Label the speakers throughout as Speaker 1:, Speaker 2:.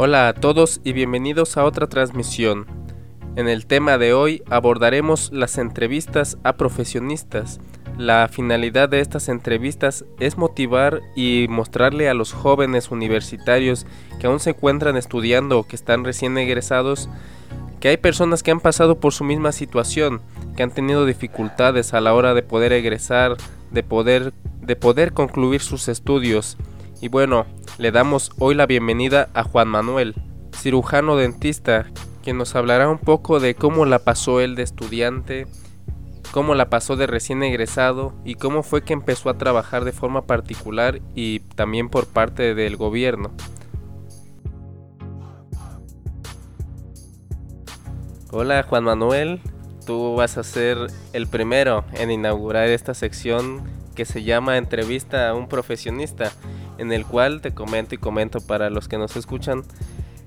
Speaker 1: Hola a todos y bienvenidos a otra transmisión. En el tema de hoy abordaremos las entrevistas a profesionistas. La finalidad de estas entrevistas es motivar y mostrarle a los jóvenes universitarios que aún se encuentran estudiando o que están recién egresados que hay personas que han pasado por su misma situación, que han tenido dificultades a la hora de poder egresar, de poder de poder concluir sus estudios. Y bueno, le damos hoy la bienvenida a Juan Manuel, cirujano dentista, quien nos hablará un poco de cómo la pasó él de estudiante, cómo la pasó de recién egresado y cómo fue que empezó a trabajar de forma particular y también por parte del gobierno. Hola Juan Manuel, tú vas a ser el primero en inaugurar esta sección que se llama Entrevista a un profesionista, en el cual te comento y comento para los que nos escuchan,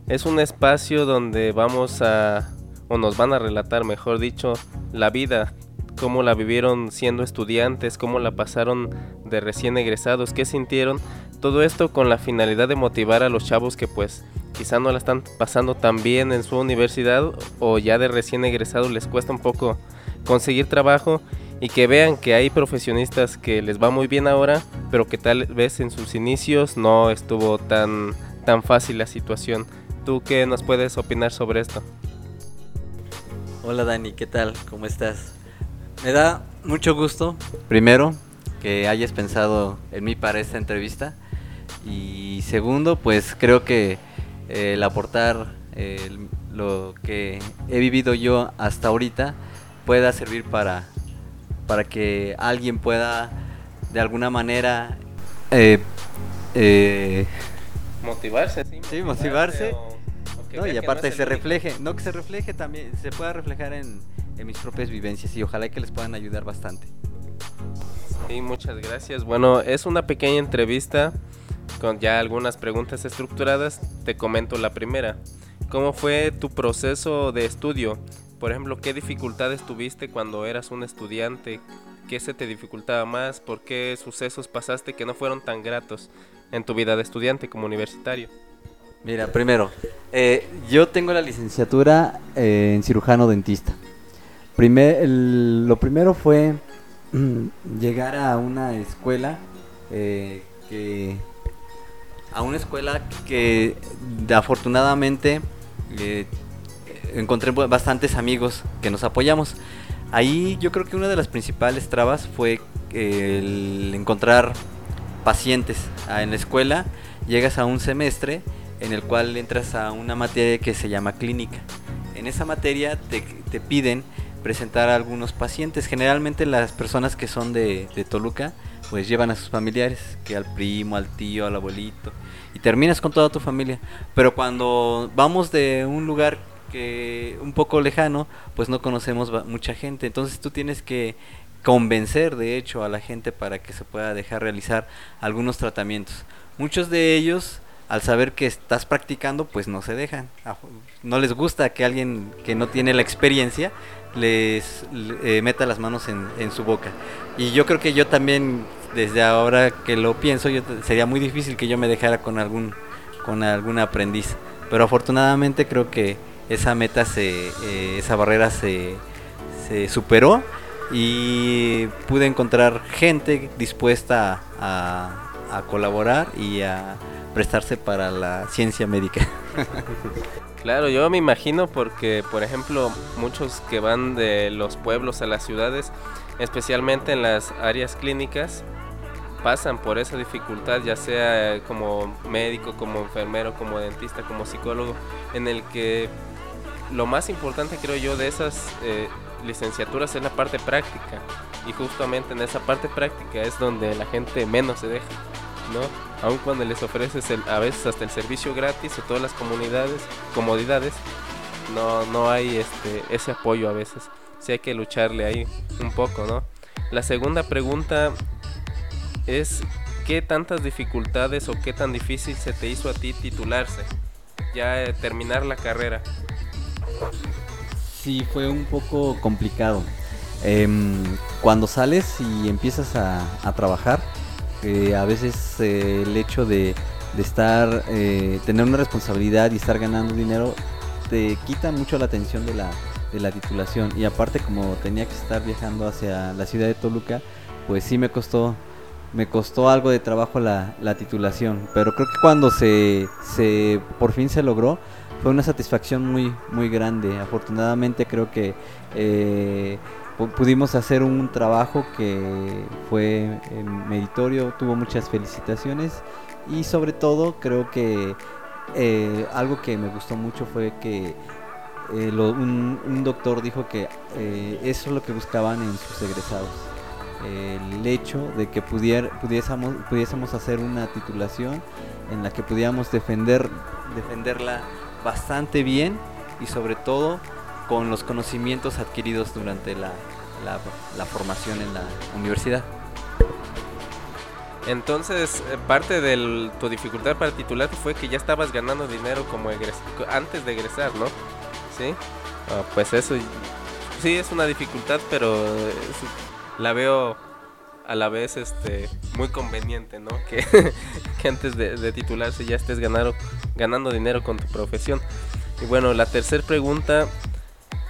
Speaker 1: es un espacio donde vamos a, o nos van a relatar, mejor dicho, la vida, cómo la vivieron siendo estudiantes, cómo la pasaron de recién egresados, qué sintieron, todo esto con la finalidad de motivar a los chavos que pues quizá no la están pasando tan bien en su universidad o ya de recién egresado les cuesta un poco conseguir trabajo y que vean que hay profesionistas que les va muy bien ahora, pero que tal vez en sus inicios no estuvo tan, tan fácil la situación. ¿Tú qué nos puedes opinar sobre esto?
Speaker 2: Hola Dani, ¿qué tal? ¿Cómo estás? Me da mucho gusto, primero, que hayas pensado en mí para esta entrevista. Y segundo, pues creo que el aportar lo que he vivido yo hasta ahorita pueda servir para, para que alguien pueda de alguna manera
Speaker 1: eh, eh, motivarse,
Speaker 2: sí, motivarse, y aparte se refleje, no que se refleje también, se pueda reflejar en, en mis propias vivencias y ojalá que les puedan ayudar bastante.
Speaker 1: Sí, muchas gracias. Bueno, es una pequeña entrevista con ya algunas preguntas estructuradas, te comento la primera. ¿Cómo fue tu proceso de estudio? Por ejemplo, ¿qué dificultades tuviste cuando eras un estudiante? ¿Qué se te dificultaba más? ¿Por qué sucesos pasaste que no fueron tan gratos en tu vida de estudiante como universitario?
Speaker 2: Mira, primero, eh, yo tengo la licenciatura eh, en cirujano dentista. Lo primero fue llegar a una escuela eh, que a una escuela que afortunadamente encontré bastantes amigos que nos apoyamos. Ahí yo creo que una de las principales trabas fue el encontrar pacientes. Ah, en la escuela llegas a un semestre en el cual entras a una materia que se llama clínica. En esa materia te, piden presentar a algunos pacientes. Generalmente las personas que son de, de Toluca pues llevan a sus familiares, que al primo, al tío, al abuelito, y terminas con toda tu familia. Pero cuando vamos de un lugar que un poco lejano, pues no conocemos mucha gente, entonces tú tienes que convencer de hecho a la gente para que se pueda dejar realizar algunos tratamientos. Muchos de ellos al saber que estás practicando, pues no se dejan. No les gusta que alguien que no tiene la experiencia les eh, meta las manos en, su boca. Y yo creo que yo también desde ahora que lo pienso, sería muy difícil que yo me dejara con algún, con algún aprendiz. Pero afortunadamente creo que esa meta, se, eh, esa barrera se, superó y pude encontrar gente dispuesta a colaborar y a prestarse para la ciencia médica.
Speaker 1: Claro, yo me imagino porque, por ejemplo, muchos que van de los pueblos a las ciudades, especialmente en las áreas clínicas, pasan por esa dificultad, ya sea como médico, como enfermero, como dentista, como psicólogo, en el que lo más importante creo yo de esas eh, licenciaturas es la parte práctica y justamente en esa parte práctica es donde la gente menos se deja, ¿no? Aun cuando les ofreces a veces hasta el servicio gratis o todas las comodidades, no, no hay este, ese apoyo a veces. Sí hay que lucharle ahí un poco, ¿no? La segunda pregunta es qué tantas dificultades o qué tan difícil se te hizo a ti titularse, ya eh, terminar la carrera.
Speaker 2: Sí, fue un poco complicado. Em, cuando sales y empiezas a, trabajar, eh, a veces eh, el hecho de de estar, eh, tener una responsabilidad y estar ganando dinero, te quita mucho la atención de la, de la titulación. Y aparte como tenía que estar viajando hacia la ciudad de Toluca, pues sí me costó me costó algo de trabajo la, la titulación, pero creo que cuando se, se por fin se logró fue una satisfacción muy muy grande. Afortunadamente creo que eh, pudimos hacer un trabajo que fue eh, meritorio, tuvo muchas felicitaciones y sobre todo creo que eh, algo que me gustó mucho fue que un, doctor dijo que eso es lo que buscaban en sus egresados el hecho de que pudier, pudiésemos, pudiésemos hacer una titulación en la que pudiéramos defender, defenderla bastante bien y sobre todo con los conocimientos adquiridos durante la, la, formación en la universidad.
Speaker 1: Entonces, eh, parte de tu dificultad para titularte fue que ya estabas ganando dinero como antes de egresar, ¿no? Sí. Ah, pues eso sí es una dificultad, pero la veo a la vez este muy conveniente, ¿no? Que, antes de, titularse ya estés ganando, dinero con tu profesión. Y bueno, la tercera pregunta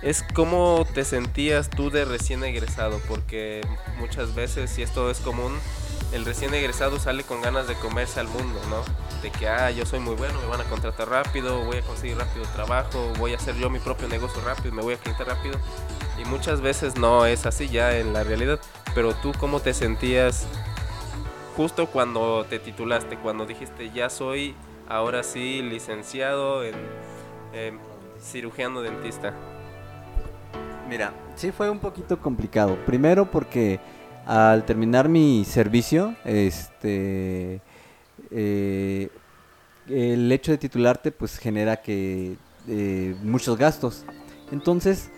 Speaker 1: es cómo te sentías tú de recién egresado, porque muchas veces, y esto es común, el recién egresado sale con ganas de comerse al mundo, ¿no? De que, ah, yo soy muy bueno, me van a contratar rápido, voy a conseguir rápido trabajo, voy a hacer yo mi propio negocio rápido, me voy a quitar rápido. Y muchas veces no es así ya en la realidad. Pero tú, ¿cómo te sentías justo cuando te titulaste? Cuando dijiste, ya soy ahora sí licenciado en cirujano dentista.
Speaker 2: Mira, sí fue un poquito complicado. Primero porque al terminar mi servicio, este, eh, el hecho de titularte pues genera que eh, muchos gastos. Entonces,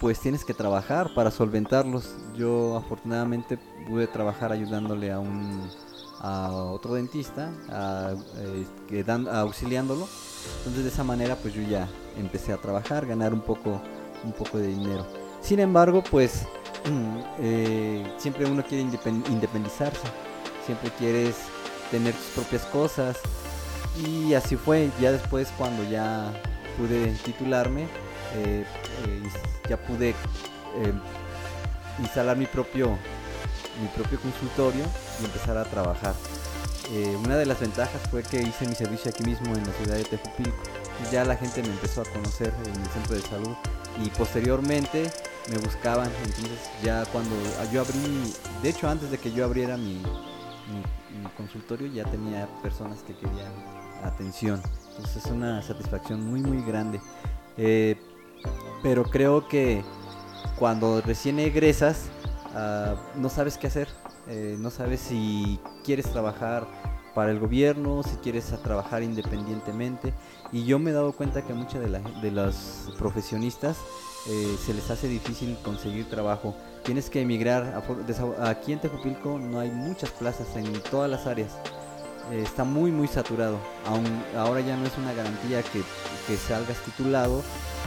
Speaker 2: pues tienes que trabajar para solventarlos. Yo afortunadamente pude trabajar ayudándole a un a otro dentista, a, eh, auxiliándolo. Entonces de esa manera pues yo ya empecé a trabajar, ganar un poco un poco de dinero. Sin embargo, pues eh, siempre uno quiere independizarse, siempre quieres tener tus propias cosas y así fue. Ya después cuando ya pude titularme, eh, eh, ya pude instalar mi propio mi propio consultorio y empezar a trabajar. una de las ventajas fue que hice mi servicio aquí mismo en la ciudad de Tejupilco. Ya la gente me empezó a conocer en el centro de salud y posteriormente me buscaban. Entonces ya cuando yo abrí, de hecho antes de que yo abriera mi, consultorio ya tenía personas que querían atención. Entonces es una satisfacción muy muy grande. Eh, pero creo que cuando recién egresas ah, no sabes qué hacer. Eh, no sabes si quieres trabajar para el gobierno, si quieres trabajar independientemente. Y yo me he dado cuenta que muchas de, la, de los profesionistas eh, se les hace difícil conseguir trabajo. Tienes que emigrar. aquí en Tejupilco no hay muchas plazas en todas las áreas. Eh, está muy, muy saturado. Aún, ahora ya no es una garantía que, que salgas titulado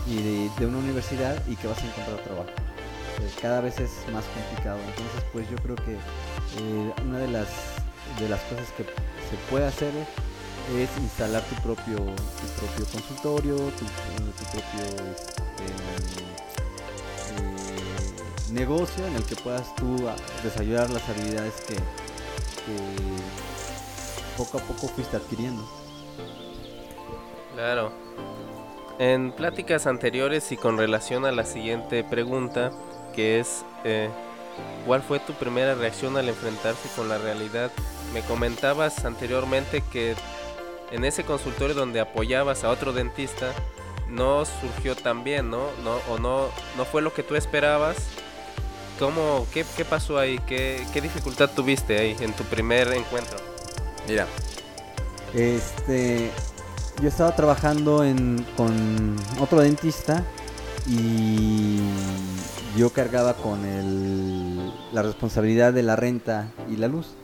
Speaker 2: y de, una universidad y que vas a encontrar trabajo. Eh, cada vez es más complicado. Entonces, pues yo creo que una de las, de las cosas que se puede hacer es instalar tu propio, tu propio consultorio, tu, propio este, eh, negocio en el que puedas tú desarrollar las habilidades que, poco a poco fuiste adquiriendo.
Speaker 1: Claro. En pláticas anteriores y con relación a la siguiente pregunta, que es eh, ¿cuál fue tu primera reacción al enfrentarse con la realidad? Me comentabas anteriormente que en ese consultorio donde apoyabas a otro dentista no surgió tan bien, ¿no? o no, no fue lo que tú esperabas. ¿Cómo, qué, pasó ahí? ¿Qué, ¿Qué dificultad tuviste ahí en tu primer encuentro?
Speaker 2: Mira, este, yo estaba trabajando en, con otro dentista y yo cargaba con el, la responsabilidad de la renta y la luz.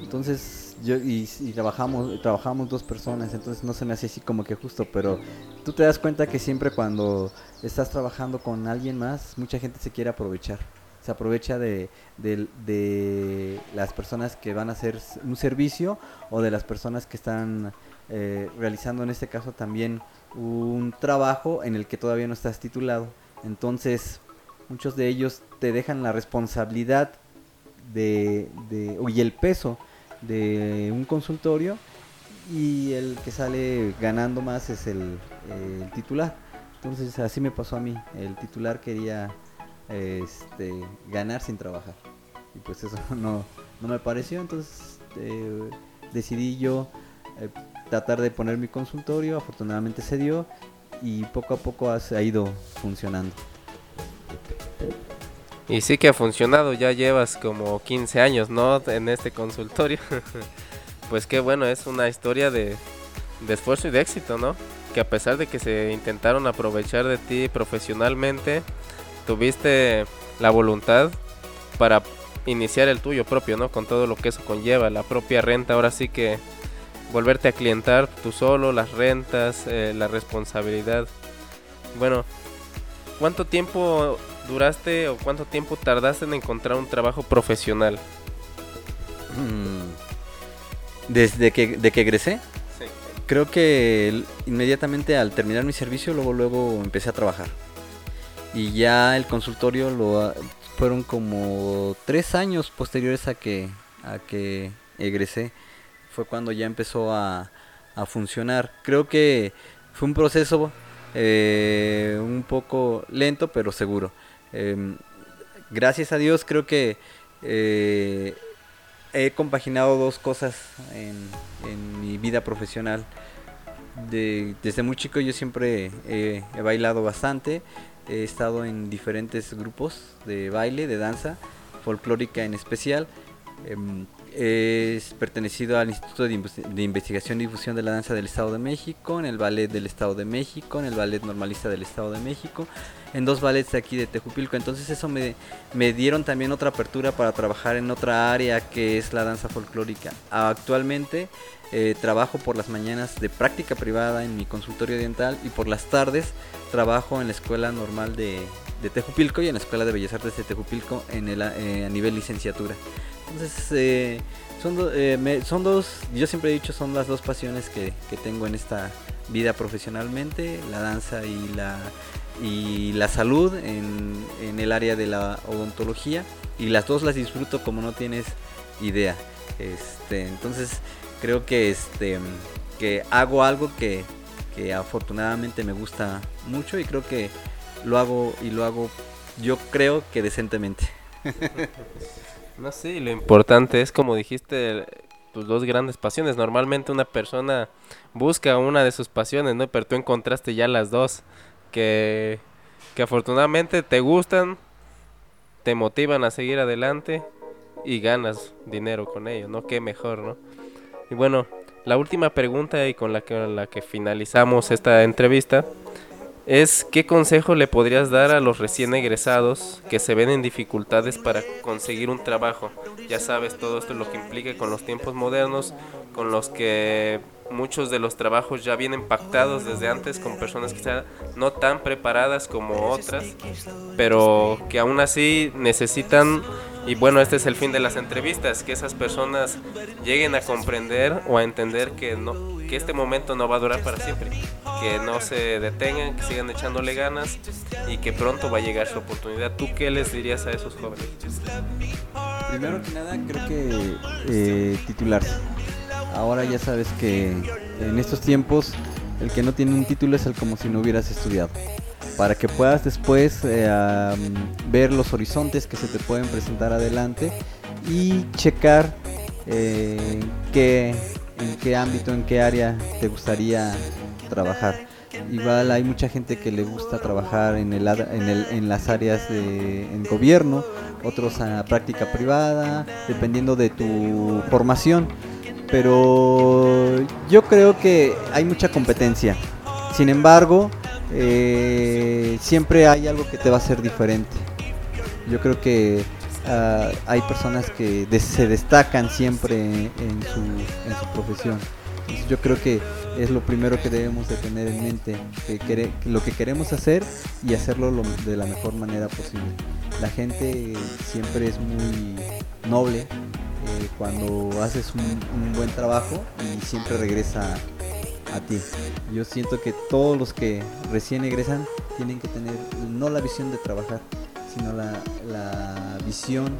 Speaker 2: Entonces yo y, trabajamos trabajamos dos personas entonces no se me hace así como que justo pero tú te das cuenta que siempre cuando estás trabajando con alguien más mucha gente se quiere aprovechar se aprovecha de, de, las personas que van a hacer un servicio o de las personas que están eh, realizando en este caso también un trabajo en el que todavía no estás titulado. Entonces, muchos de ellos te dejan la responsabilidad de, de, y el peso de un consultorio y el que sale ganando más es el, titular. Entonces así me pasó a mí. El titular quería este, ganar sin trabajar. Y pues eso no, no me pareció. Entonces eh, decidí yo eh, tratar de poner mi consultorio. Afortunadamente se dio y poco a poco ha ido funcionando.
Speaker 1: Y sí que ha funcionado, ya llevas como 15 años, ¿no? En este consultorio. pues qué bueno, es una historia de, esfuerzo y de éxito, ¿no? Que a pesar de que se intentaron aprovechar de ti profesionalmente, tuviste la voluntad para iniciar el tuyo propio, ¿no? Con todo lo que eso conlleva, la propia renta, ahora sí que volverte a clientar tú solo, las rentas, eh, la responsabilidad. Bueno, ¿cuánto tiempo duraste o cuánto tiempo tardaste en encontrar un trabajo profesional?
Speaker 2: Mm. Desde que, de que egresé. Sí. Creo que inmediatamente al terminar mi servicio, luego, luego empecé a trabajar. Y ya el consultorio lo fueron como tres años posteriores a que, a que egresé. Fue cuando ya empezó a, a funcionar. Creo que fue un proceso eh, un poco lento, pero seguro. Em, gracias a Dios creo que eh, he compaginado dos cosas en, mi vida profesional. desde muy chico yo siempre he, bailado bastante, he estado en diferentes grupos de baile, de danza, folclórica en especial. Em, es pertenecido al Instituto de, Investigación y Difusión de la Danza del Estado de México, en el Ballet del Estado de México, en el Ballet Normalista del Estado de México, en dos ballets de aquí de Tejupilco. Entonces eso me, me dieron también otra apertura para trabajar en otra área que es la danza folclórica. Actualmente eh, trabajo por las mañanas de práctica privada en mi consultorio dental y por las tardes trabajo en la Escuela Normal de, de Tejupilco y en la Escuela de Bellas Artes de Tejupilco en el, eh, a nivel licenciatura. Entonces, eh, son, eh, son dos, yo siempre he dicho, son las dos pasiones que, tengo en esta vida profesionalmente, la danza y la, y la salud en, el área de la odontología. Y las dos las disfruto como no tienes idea. Este, entonces, creo que, este, que hago algo que, que afortunadamente me gusta mucho y creo que lo hago y lo hago yo creo que decentemente.
Speaker 1: No sé, lo importante es como dijiste, tus dos grandes pasiones. Normalmente una persona busca una de sus pasiones, ¿no? Pero tú encontraste ya las dos que, que afortunadamente te gustan, te motivan a seguir adelante y ganas dinero con ello, ¿no? Qué mejor, ¿no? Y bueno, la última pregunta y con la que, la que finalizamos esta entrevista es qué consejo le podrías dar a los recién egresados que se ven en dificultades para conseguir un trabajo. Ya sabes todo esto lo que implica con los tiempos modernos, con los que muchos de los trabajos ya vienen pactados desde antes con personas quizá no tan preparadas como otras, pero que aún así necesitan, y bueno, este es el fin de las entrevistas, que esas personas lleguen a comprender o a entender que, no, que este momento no va a durar para siempre, que no se detengan, que sigan echándole ganas y que pronto va a llegar su oportunidad. ¿Tú qué les dirías a esos jóvenes?
Speaker 2: Primero que nada, creo que eh, titularse Ahora ya sabes que en estos tiempos el que no tiene un título es el como si no hubieras estudiado. Para que puedas después eh, ver los horizontes que se te pueden presentar adelante y checar eh, qué, en qué ámbito, en qué área te gustaría trabajar. Igual hay mucha gente que le gusta trabajar en, el, en, las áreas de en gobierno, otros a práctica privada, dependiendo de tu formación pero yo creo que hay mucha competencia. Sin embargo, eh, siempre hay algo que te va a hacer diferente. Yo creo que ah, hay personas que se destacan siempre en, su, profesión. yo creo que es lo primero que debemos de tener en mente, que lo que queremos hacer y hacerlo de la mejor manera posible. la gente siempre es muy noble eh, cuando haces un, buen trabajo y siempre regresa a ti. Yo siento que todos los que recién egresan tienen que tener no la visión de trabajar, sino la, la visión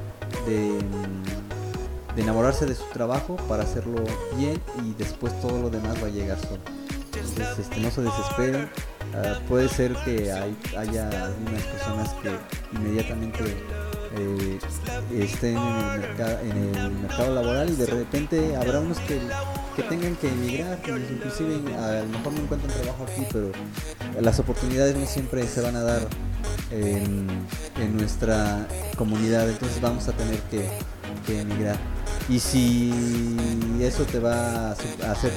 Speaker 2: de, de, enamorarse de su trabajo para hacerlo bien y después todo lo demás va a llegar solo. Entonces este, no se desesperen. Ah, puede ser que haya algunas personas que inmediatamente eh, estén en el, mercado, laboral y de repente habrá unos que, que tengan que emigrar, inclusive a lo mejor no encuentran trabajo aquí, pero las oportunidades no siempre se van a dar en, en nuestra comunidad, entonces vamos a tener que, que emigrar. Y si eso te va a hacer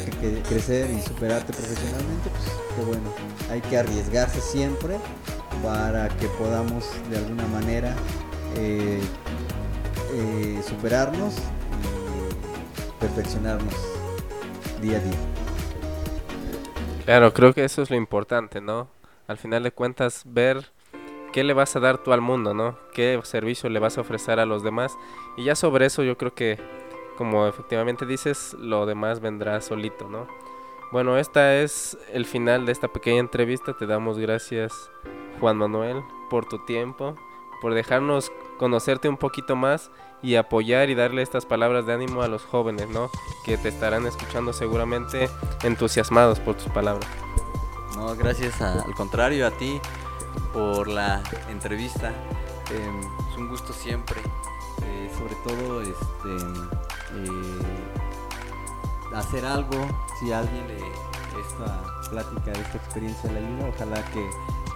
Speaker 2: crecer y superarte profesionalmente, pues qué bueno. Hay que arriesgarse siempre para que podamos de alguna manera eh, eh, superarnos y perfeccionarnos día a día.
Speaker 1: Claro, creo que eso es lo importante, ¿no? Al final de cuentas, ver qué le vas a dar tú al mundo, ¿no? ¿Qué servicio le vas a ofrecer a los demás? Y ya sobre eso yo creo que, como efectivamente dices, lo demás vendrá solito, ¿no? Bueno, esta es el final de esta pequeña entrevista. Te damos gracias, Juan Manuel, por tu tiempo, por dejarnos conocerte un poquito más y apoyar y darle estas palabras de ánimo a los jóvenes, ¿no? Que te estarán escuchando seguramente entusiasmados por tus palabras.
Speaker 2: No, gracias al contrario a ti por la entrevista. Em, es un gusto siempre, eh, sobre todo este, eh, hacer algo, si alguien de esta plática, esta experiencia le ayuda, ojalá que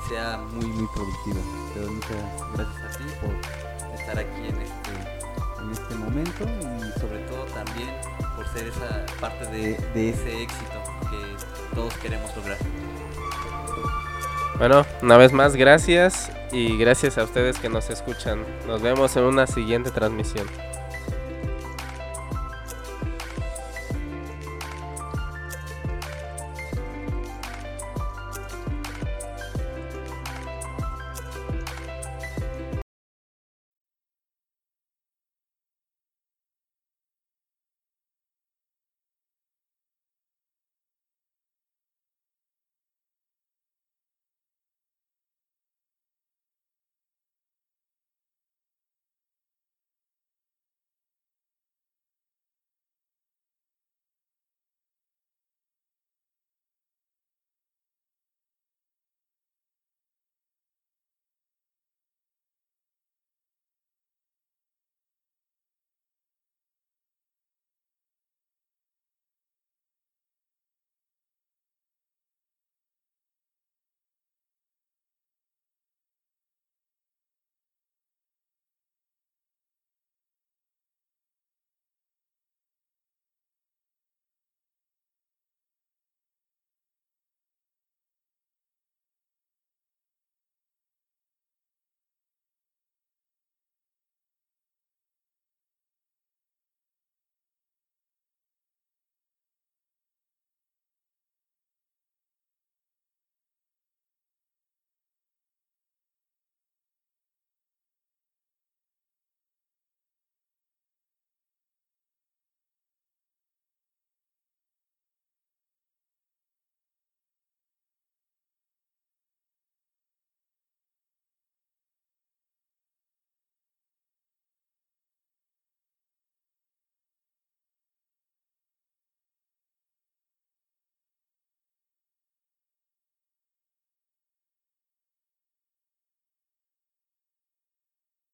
Speaker 2: sea muy muy productivo. Pero muchas gracias a ti por estar aquí en este, en este momento y sobre todo también por ser esa parte de, de ese éxito que todos queremos lograr.
Speaker 1: Bueno, una vez más gracias y gracias a ustedes que nos escuchan. Nos vemos en una siguiente transmisión.